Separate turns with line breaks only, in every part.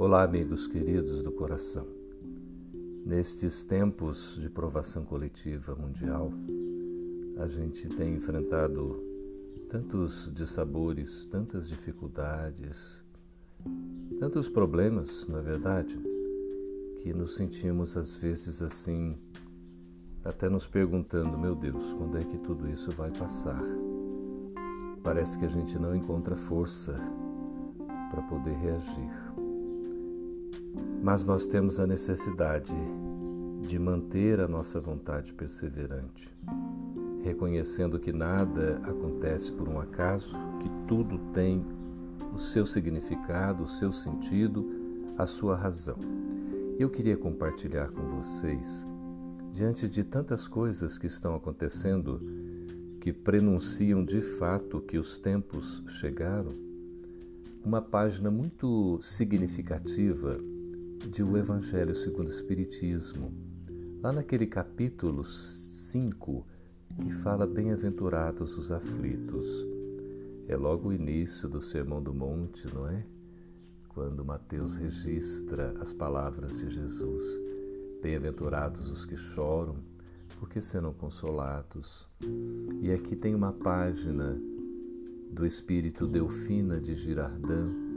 Olá, amigos queridos do coração. Nestes tempos de provação coletiva mundial, a gente tem enfrentado tantos dissabores, tantas dificuldades, tantos problemas, na é verdade, que nos sentimos às vezes assim, até nos perguntando: meu Deus, quando é que tudo isso vai passar? Parece que a gente não encontra força para poder reagir. Mas nós temos a necessidade de manter a nossa vontade perseverante, reconhecendo que nada acontece por um acaso, que tudo tem o seu significado, o seu sentido, a sua razão. Eu queria compartilhar com vocês, diante de tantas coisas que estão acontecendo, que prenunciam de fato que os tempos chegaram, uma página muito significativa de O Evangelho segundo o Espiritismo, lá naquele capítulo 5 que fala Bem-aventurados os aflitos. É logo o início do Sermão do Monte, não é? Quando Mateus registra as palavras de Jesus: Bem-aventurados os que choram, porque serão consolados. E aqui tem uma página do espírito Delfina de Girardin,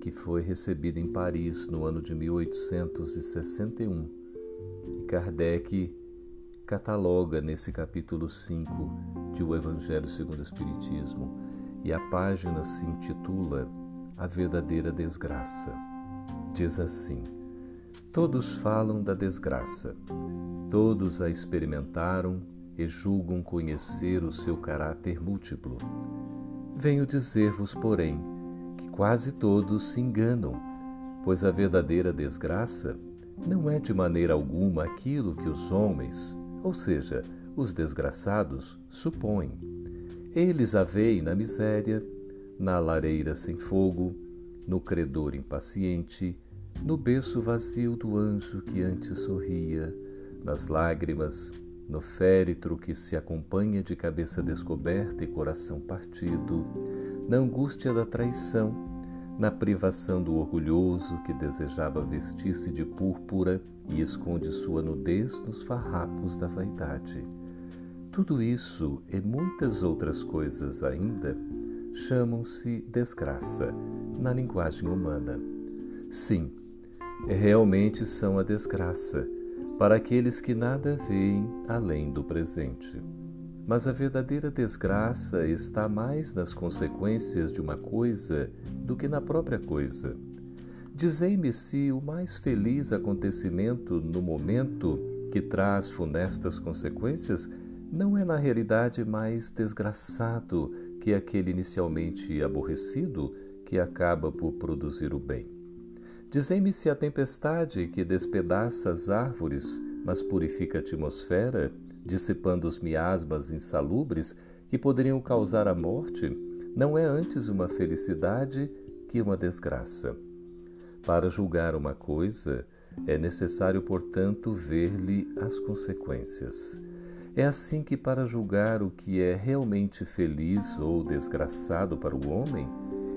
que foi recebida em Paris no ano de 1861. E Kardec cataloga nesse capítulo 5 de O Evangelho segundo o Espiritismo, e a página se intitula A Verdadeira Desgraça. Diz assim: Todos falam da desgraça, todos a experimentaram e julgam conhecer o seu caráter múltiplo. Venho dizer-vos, porém, quase todos se enganam, pois a verdadeira desgraça não é de maneira alguma aquilo que os homens, ou seja, os desgraçados, supõem. Eles a veem na miséria, na lareira sem fogo, no credor impaciente, no berço vazio do anjo que antes sorria, nas lágrimas, no féretro que se acompanha de cabeça descoberta e coração partido, na angústia da traição, na privação do orgulhoso que desejava vestir-se de púrpura e esconde sua nudez nos farrapos da vaidade. Tudo isso e muitas outras coisas ainda chamam-se desgraça na linguagem humana. Sim, realmente são a desgraça para aqueles que nada veem além do presente. Mas a verdadeira desgraça está mais nas consequências de uma coisa do que na própria coisa. Dizei-me se o mais feliz acontecimento no momento que traz funestas consequências não é na realidade mais desgraçado que aquele inicialmente aborrecido que acaba por produzir o bem. Dizei-me se a tempestade que despedaça as árvores, mas purifica a atmosfera, dissipando os miasmas insalubres que poderiam causar a morte, não é antes uma felicidade que uma desgraça. Para julgar uma coisa, é necessário, portanto, ver-lhe as consequências. É assim que, para julgar o que é realmente feliz ou desgraçado para o homem,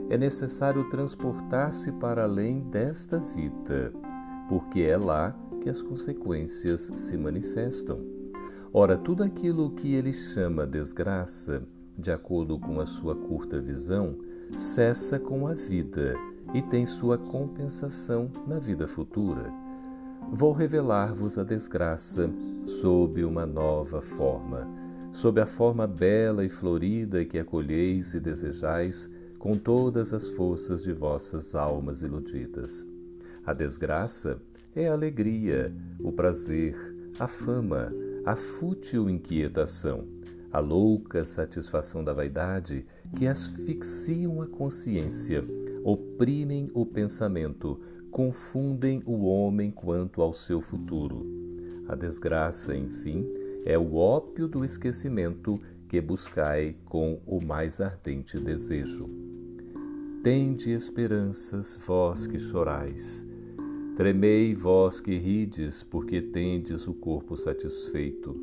é necessário transportar-se para além desta vida, porque é lá que as consequências se manifestam. Ora, tudo aquilo que ele chama desgraça, de acordo com a sua curta visão, cessa com a vida e tem sua compensação na vida futura. Vou revelar-vos a desgraça sob uma nova forma, sob a forma bela e florida que acolheis e desejais com todas as forças de vossas almas iludidas. A desgraça é a alegria, o prazer, a fama, a fútil inquietação, a louca satisfação da vaidade que asfixiam a consciência, oprimem o pensamento, confundem o homem quanto ao seu futuro. A desgraça, enfim, é o ópio do esquecimento que buscai com o mais ardente desejo. Tende esperanças, vós que chorais. Tremei, vós que rides, porque tendes o corpo satisfeito.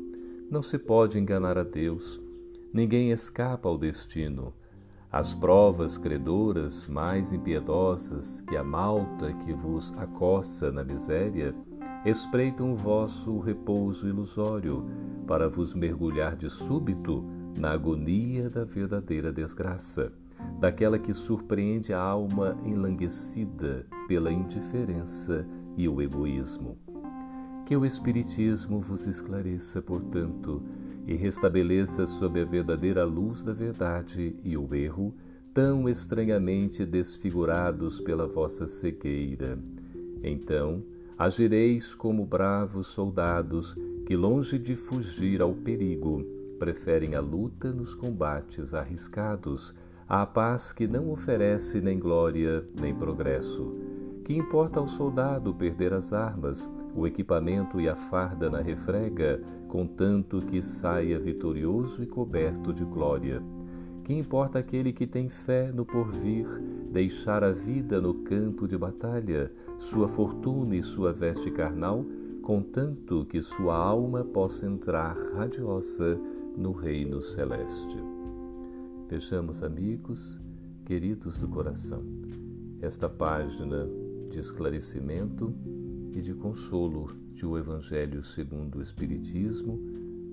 Não se pode enganar a Deus. Ninguém escapa ao destino. As provas credoras mais impiedosas que a malta que vos acossa na miséria espreitam o vosso repouso ilusório para vos mergulhar de súbito na agonia da verdadeira desgraça, daquela que surpreende a alma enlanguecida pela indiferença e o egoísmo. Que o Espiritismo vos esclareça, portanto, e restabeleça sob a verdadeira luz da verdade e o erro, tão estranhamente desfigurados pela vossa cegueira. Então, agireis como bravos soldados que, longe de fugir ao perigo, preferem a luta nos combates arriscados, à paz que não oferece nem glória nem progresso. Que importa ao soldado perder as armas, o equipamento e a farda na refrega, contanto que saia vitorioso e coberto de glória? Que importa aquele que tem fé no porvir, deixar a vida no campo de batalha, sua fortuna e sua veste carnal, contanto que sua alma possa entrar radiosa no reino celeste. Vejamos, amigos, queridos do coração, esta página de esclarecimento e de consolo de o Evangelho segundo o Espiritismo,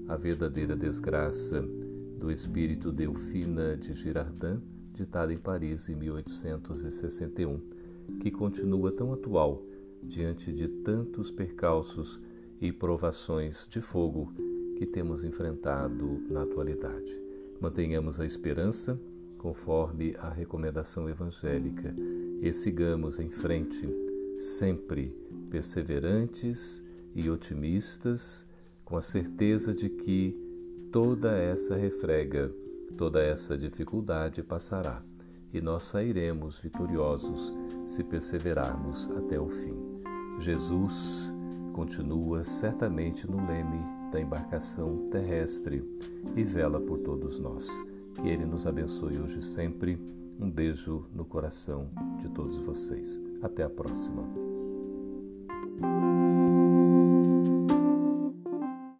a verdadeira desgraça do espírito Delfina de Girardin, ditada em Paris em 1861, que continua tão atual diante de tantos percalços e provações de fogo que temos enfrentado na atualidade. Mantenhamos a esperança conforme a recomendação evangélica e sigamos em frente, sempre perseverantes e otimistas, com a certeza de que toda essa refrega, toda essa dificuldade passará e nós sairemos vitoriosos se perseverarmos até o fim. Jesus continua certamente no leme da embarcação terrestre e vela por todos nós. Que Ele nos abençoe hoje sempre. Um beijo no coração de todos vocês. Até a próxima.